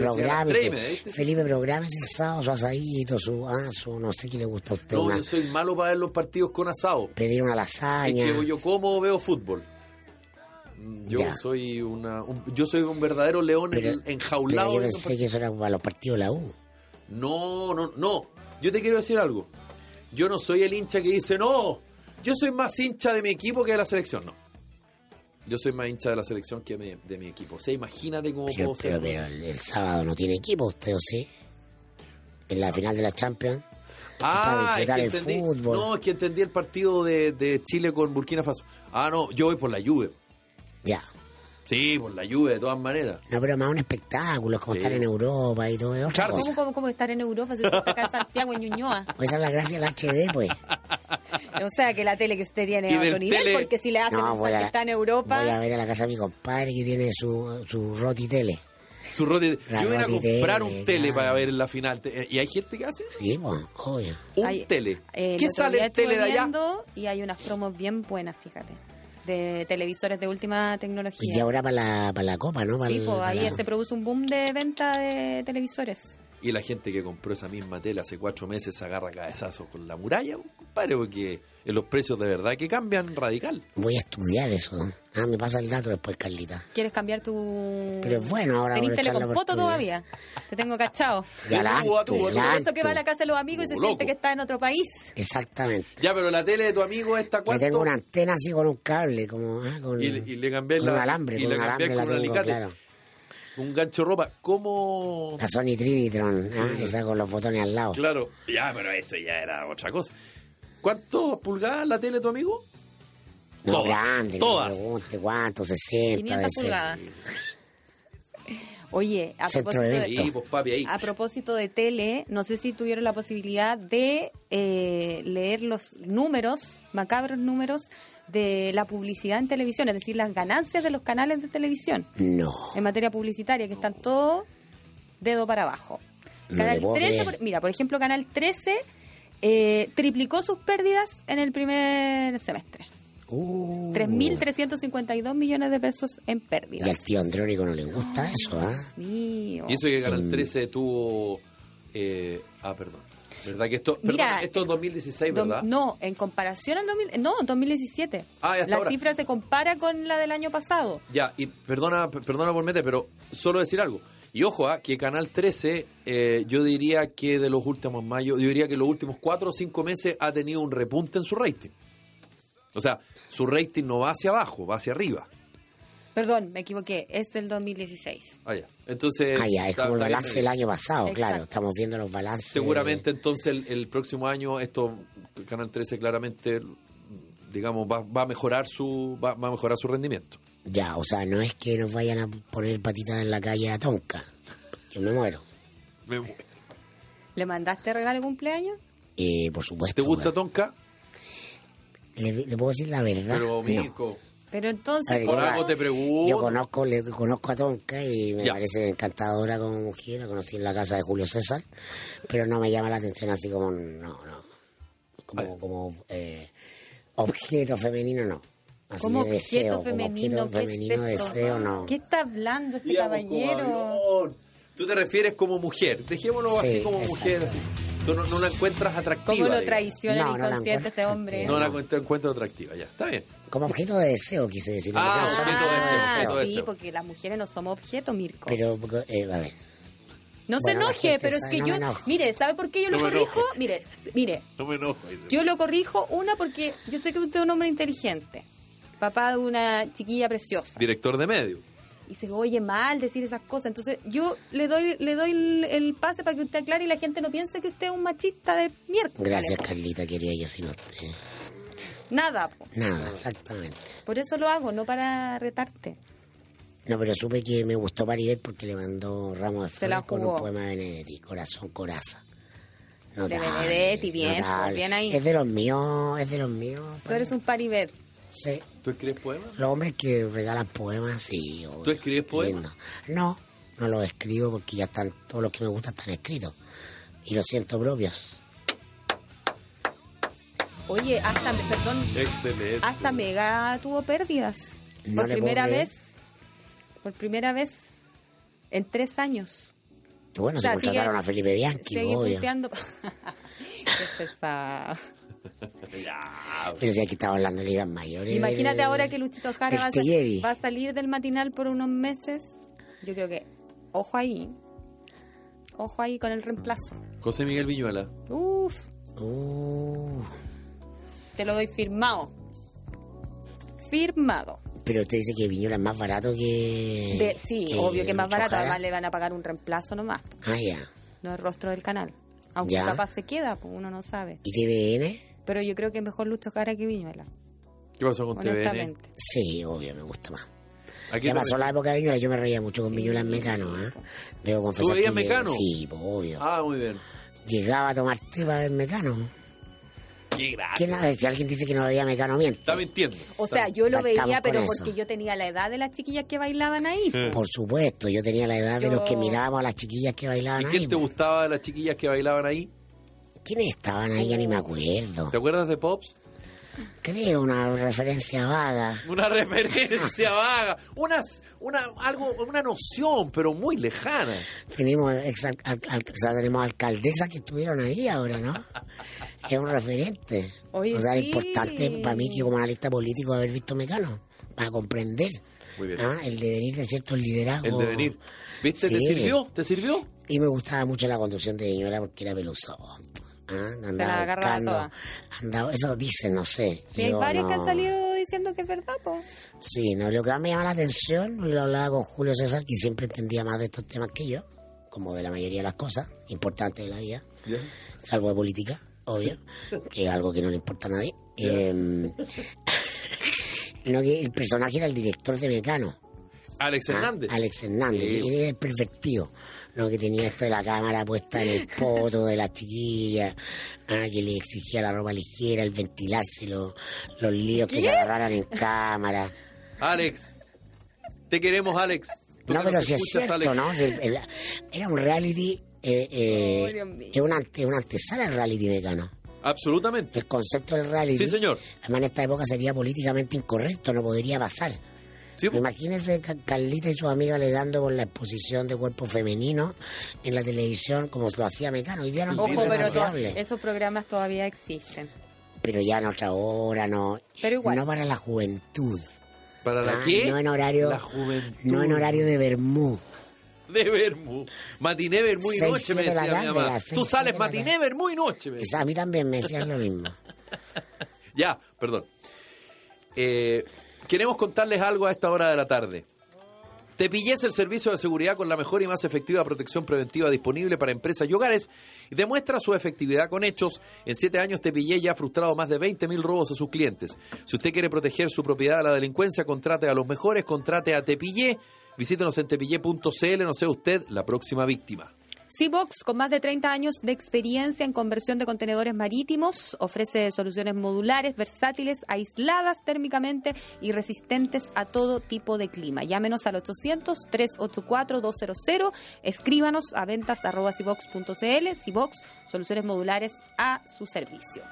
Felipe, prográmese el sábado, su asadito, su, ah, su, no sé qué le gusta a usted,
No,
una-
yo soy malo para ver los partidos con asado.
pedir una
Es
lasaña.
que yo como veo fútbol. Yo
Ya.
soy una un- yo soy un verdadero león
Pero-
en- enjaulado.
Pero yo pensé que eso era para los partidos de la U.
No, no, no. Yo te quiero decir algo. Yo no soy el hincha que dice, no, yo soy más hincha de mi equipo que de la selección. No. Yo soy más hincha de la selección que de, de mi equipo. O sea, imagínate cómo
Pero,
puedo ser.
pero, el, el sábado no tiene equipo, usted o sí. En la final de la Champions.
ah, es que entendí. No, es que entendí el partido de, de Chile con Burkina Faso. Ah, no, yo voy por la Juve.
Ya.
Sí, por la Juve, de todas maneras.
No, pero más un espectáculo, es como
Sí.
estar en Europa y todo. Es otra
Charlie.
¿Cómo, cómo, cómo estar en Europa si usted está acá en Santiago, en Ñuñoa?
Pues esa es la gracia del HD, pues. [laughs]
O sea, que la tele que usted tiene es otro nivel,
tele-
porque si le hacen
No,
pensar que está en Europa...
voy a ver a la casa de mi compadre que tiene su, su roti tele.
Su roti-
La
yo vine a comprar
tele,
un tele
claro.
para ver en la final. Y hay gente que hace eso.
Sí, pues, obvio.
un
Hay-
tele.
eh,
¿Qué sale el tele de allá?
Y hay unas promos bien buenas, fíjate. De televisores de última
Y
tecnología.
ya ahora para la, para la copa, ¿no? Para
Sí,
el-
pues ahí
la-
se produce un boom de venta de televisores.
Y la gente que compró esa misma tela hace cuatro meses se agarra cabezazo con la muralla, compadre, porque los precios de verdad que cambian radical.
Voy a estudiar eso. Ah, me pasa el dato después, Carlita.
¿Quieres cambiar tu...?
Pero es bueno ahora
¿Tenís
aprovechar
tele
la
con poto
oportunidad.
todavía? Te tengo cachado.
La la
Por eso que va a la casa de los amigos y se siente que está en otro país.
Exactamente.
Ya, pero la tele de tu amigo está
Yo
cuánto?
tengo una antena así con un cable, como ah, con,
Y, y le cambié
con
la,
un alambre,
y
con
le
un alambre la
con
tengo,
alicate,
claro.
Un gancho de ropa. ¿Cómo?
La Sony Trinitron, ah, esa con los botones al lado.
Claro. Ya, pero eso ya era otra cosa. ¿Cuánto pulgadas la tele de tu amigo?
No,
Todas,
grande,
todas.
no cuánto, 60,
500
debe ser.
pulgadas. Oye, a propósito,
de.
Sí, pues papi, ahí.
a propósito de tele, no sé si tuvieron la posibilidad de eh, leer los números, macabros números, de la publicidad en televisión, es decir, las ganancias de los canales de televisión
No.
en materia publicitaria, que están todos dedo para abajo.
No
Canal
puedo
13,
creer.
por- mira, por ejemplo, Canal 13 eh, triplicó sus pérdidas en el primer semestre.
Uh,
3.352 millones de pesos en
y
pérdidas.
al tío Andrónico no le gusta eso, ¿ah?
Mío.
Y eso que Canal
Mm.
13 tuvo... eh, ah, perdón. ¿Verdad que esto...
Mira,
perdón, esto es 2016,
Dom-
¿verdad?
No, en comparación al 2000, no, 2017.
Ah,
la
ahora.
cifra se compara con la del año pasado.
Ya, y perdona, perdona por meter, pero solo decir algo. Y ojo, ah, que Canal 13, eh, yo diría que de los últimos mayo, yo diría que los últimos cuatro o cinco meses ha tenido un repunte en su rating. O sea, su rating no va hacia abajo, va hacia arriba.
Perdón, me equivoqué, es del 2016.
Ah, ya. Entonces.
Ah, ya, es como el balance del año pasado, claro.
Exacto.
Estamos viendo los balances.
Seguramente entonces el, el próximo año esto Canal 13 claramente digamos va, va a mejorar su va, va a mejorar su rendimiento.
Ya, o sea, no es que nos vayan a poner patitas en la calle a Tonka. Yo me muero.
¿Le mandaste regalo de cumpleaños?
Eh, por supuesto.
¿Te gusta. Tonka?
Le, le puedo decir la verdad.
Pero
No.
Pero entonces,
por
yo-
algo te pregunto.
Yo conozco, le conozco a Tonka y me
Ya.
parece encantadora como mujer. La conocí en la casa de Julio César, pero no me llama la atención así como, no, no. Como, como eh, objeto femenino, no. Así
como
de
objeto
deseo,
femenino,
como objeto
¿qué
femenino,
es eso?
deseo, no.
¿Qué está hablando este
Digamos,
caballero?
Tú te refieres como mujer. Dejémoslo
Sí,
así como
exacto.
mujer. Así. Tú no, no la encuentras atractiva.
¿Cómo lo traiciona el
no
inconsciente este hombre?
No la encuentro atractiva, ya. Está bien.
Como objeto de deseo, quise decir.
Ah,
no
objeto de deseo, objeto de
sí,
deseo.
porque las mujeres no somos objetos, Mirko.
Pero, eh, a ver,
no
bueno,
se enoje,
gente
pero es
sabe,
que
no
yo...
me enojo.
Mire, ¿sabe por qué yo lo
No me
corrijo?
enojo.
Mire, mire,
No me enojo.
yo lo corrijo, una, porque yo sé que usted es un hombre inteligente. Papá de una chiquilla preciosa.
Director de medio.
y se oye mal decir esas cosas. Entonces yo le doy le doy el, el pase para que usted aclare y la gente no piense que usted es un machista de miércoles.
gracias. Carlita, quería yo sin usted.
Nada, po.
Nada, exactamente.
por eso lo hago, no para retarte.
No, pero supe que me gustó Paribet porque le mandó Ramos de Flores con un poema de Benedetti, Corazón Coraza.
De Benedetti, bien,
notable.
bien ahí.
Es de los míos, es de los míos.
Tú eres un paribet.
Sí.
¿Tú escribes poemas?
Los hombres que regalan poemas, sí. obvio.
¿Tú escribes poemas?
No, no los escribo porque ya están, todos los que me gustan están escritos. Y los siento propios.
Oye, hasta, perdón,
Excelente.
hasta Mega tuvo pérdidas.
No
por primera vez, por primera vez en tres años.
Bueno,
O sea,
se contrataron
sigue-
a Felipe Bianchi, obvio.
punteando. [laughs] Qué pesado. [laughs]
Pero si aquí estamos hablando de ligas mayores.
Imagínate ahora que Luchito Jara va a,
Teyevi.
va a salir del matinal por unos meses. Yo creo que, ojo ahí. Ojo ahí con el reemplazo.
José Miguel Viñuela.
Uf,
Uh,
te lo doy firmado. Firmado.
pero usted dice que Viñola es más barato que.
De- sí,
que
obvio que es más barato.
Jara.
Además le van a pagar un reemplazo nomás.
Ah, ya.
No el rostro del canal. Aunque
Ya.
capaz se queda, pues uno no sabe.
¿Y TVN?
Pero yo creo que es mejor Lucho Jara que Viñuela.
¿Qué pasó con TVN?
Sí, obvio, me gusta más.
Aquí
Ya pasó la época de Viñola, yo me reía mucho con Viñola en Mecano, ¿ah? Debo confesar.
veías
que llegué-
Mecano?
Sí, pues, obvio.
Ah, muy bien.
Llegaba a tomar té para ver Mecano.
Qué.
¿Quién, si alguien dice que no veía Mecano, miente.
Está mintiendo.
O sea, yo lo
Estamos
veía,
con
pero
eso.
porque yo tenía la edad de las chiquillas que bailaban ahí.
Eh.
Por supuesto, yo tenía la edad de
Yo-
los que mirábamos a las chiquillas que bailaban
¿Y
ahí.
quién te gustaba de las chiquillas que bailaban ahí?
¿Quiénes estaban ahí? Ya ni me acuerdo.
¿Te acuerdas de Pops?
Creo una referencia vaga.
Una referencia vaga, unas, una, algo, una noción, pero muy lejana.
Tenemos, ex, al- o sea, tenemos alcaldesas que estuvieron ahí ahora, ¿no? [laughs] Es un referente.
Oye,
o sea, es
sí.
importante para mí que como analista político haber visto Mecano, para comprender. ¿ah? el devenir de ciertos liderazgos.
El devenir. ¿Viste? ¿Te sirvió? ¿Te sirvió?
Y me gustaba mucho la conducción de Viñuela porque era ¿ah?
La agarraba
buscando-
toda.
andaba- eso dicen, no sé.
Sí, hay varios que han salido diciendo que es verdad, po.
Sí, no, lo que más me llama la atención, lo hablaba con Julio César, que siempre entendía más de estos temas que yo, como de la mayoría de las cosas importantes de la vida, salvo de política, obvio, [laughs] que es algo que no le importa a nadie. Eh, [laughs] no, que el personaje era el director de Mecano.
Alex
¿ah?
Hernández.
Alex Hernández,
Sí.
que era el pervertido. ¿No? que tenía esto de la cámara puesta en el poto de la chiquilla, ah, que le exigía la ropa ligera, el ventilárselo, los líos que se agarraran en cámara.
Alex. Te queremos, Alex. Tú
No,
que
pero si es cierto,
Alex.
¿no? Si el- el- era un reality, eh, eh,
Oh,
es una, ante- una antesala al reality mecano.
Absolutamente.
El concepto del reality,
Sí, señor.
además en esta época sería políticamente incorrecto, no podría pasar.
Sí, po.
Imagínense Ca- Carlita y sus amigas alegando por la exposición de cuerpo femenino en la televisión como lo hacía Mecano. Hoy día no
Ojo, pero esos programas todavía existen.
pero ya en otra hora, no.
Pero igual.
No para la juventud.
¿Para la
Ah,
qué?
No en horario,
La juventud.
no en horario de Bermú.
De Bermú. Matiné, Bermú y
Seis,
noche, me decía mi
tarde,
mamá.
las seis,
Tú sales matiné. Bermú y noche. me decía.
A mí también me decían lo mismo. [laughs]
Ya, perdón. Eh, Queremos contarles algo a esta hora de la tarde. Tepillé es el servicio de seguridad con la mejor y más efectiva protección preventiva disponible para empresas y hogares y demuestra su efectividad con hechos. En siete años Tepillé ya ha frustrado más de 20.000 robos a sus clientes. Si usted quiere proteger su propiedad de la delincuencia, contrate a los mejores, contrate a Tepillé. Visítenos en tepillé.cl, no sea usted la próxima víctima.
Seabox, con más de 30 años de experiencia en conversión de contenedores marítimos, ofrece soluciones modulares, versátiles, aisladas térmicamente y resistentes a todo tipo de clima. Llámenos al 800-384-200, escríbanos a ventas arroba Seabox.cl. Seabox, soluciones modulares a su servicio.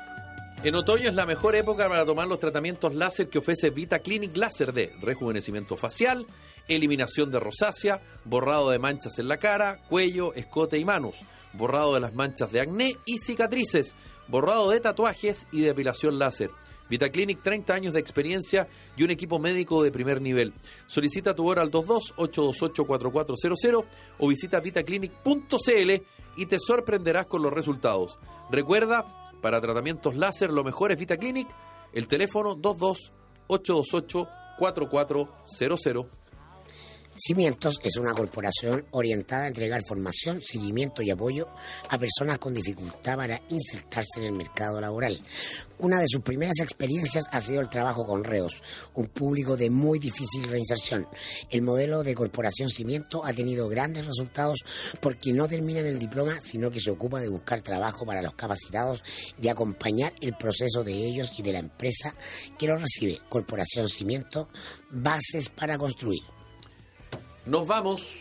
En otoño es la mejor época para tomar los tratamientos láser que ofrece Vita Clinic Láser de rejuvenecimiento facial, eliminación de rosácea, borrado de manchas en la cara, cuello, escote y manos, borrado de las manchas de acné y cicatrices, borrado de tatuajes y depilación láser. VitaClinic, 30 años de experiencia y un equipo médico de primer nivel. Solicita tu hora al 22-828-4400 o visita vitaclinic.cl y te sorprenderás con los resultados. Recuerda, para tratamientos láser lo mejor es VitaClinic, el teléfono 22-828-4400.
Cimientos es una corporación orientada a entregar formación, seguimiento y apoyo a personas con dificultad para insertarse en el mercado laboral. Una de sus primeras experiencias ha sido el trabajo con reos, un público de muy difícil reinserción. El modelo de corporación Cimiento ha tenido grandes resultados porque no termina en el diploma, sino que se ocupa de buscar trabajo para los capacitados y acompañar el proceso de ellos y de la empresa que los recibe. Corporación Cimiento, bases para construir.
Nos vamos.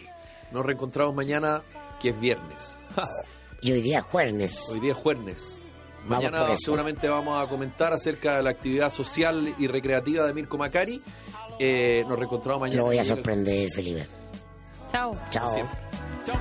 Nos reencontramos mañana, que es viernes. [laughs]
y hoy día es jueves.
Hoy día es jueves. Mañana seguramente vamos a comentar acerca de la actividad social y recreativa de Mirko Macari. Eh, nos reencontramos mañana.
Lo voy a sorprender, Felipe.
Chao.
Chao.
Chao.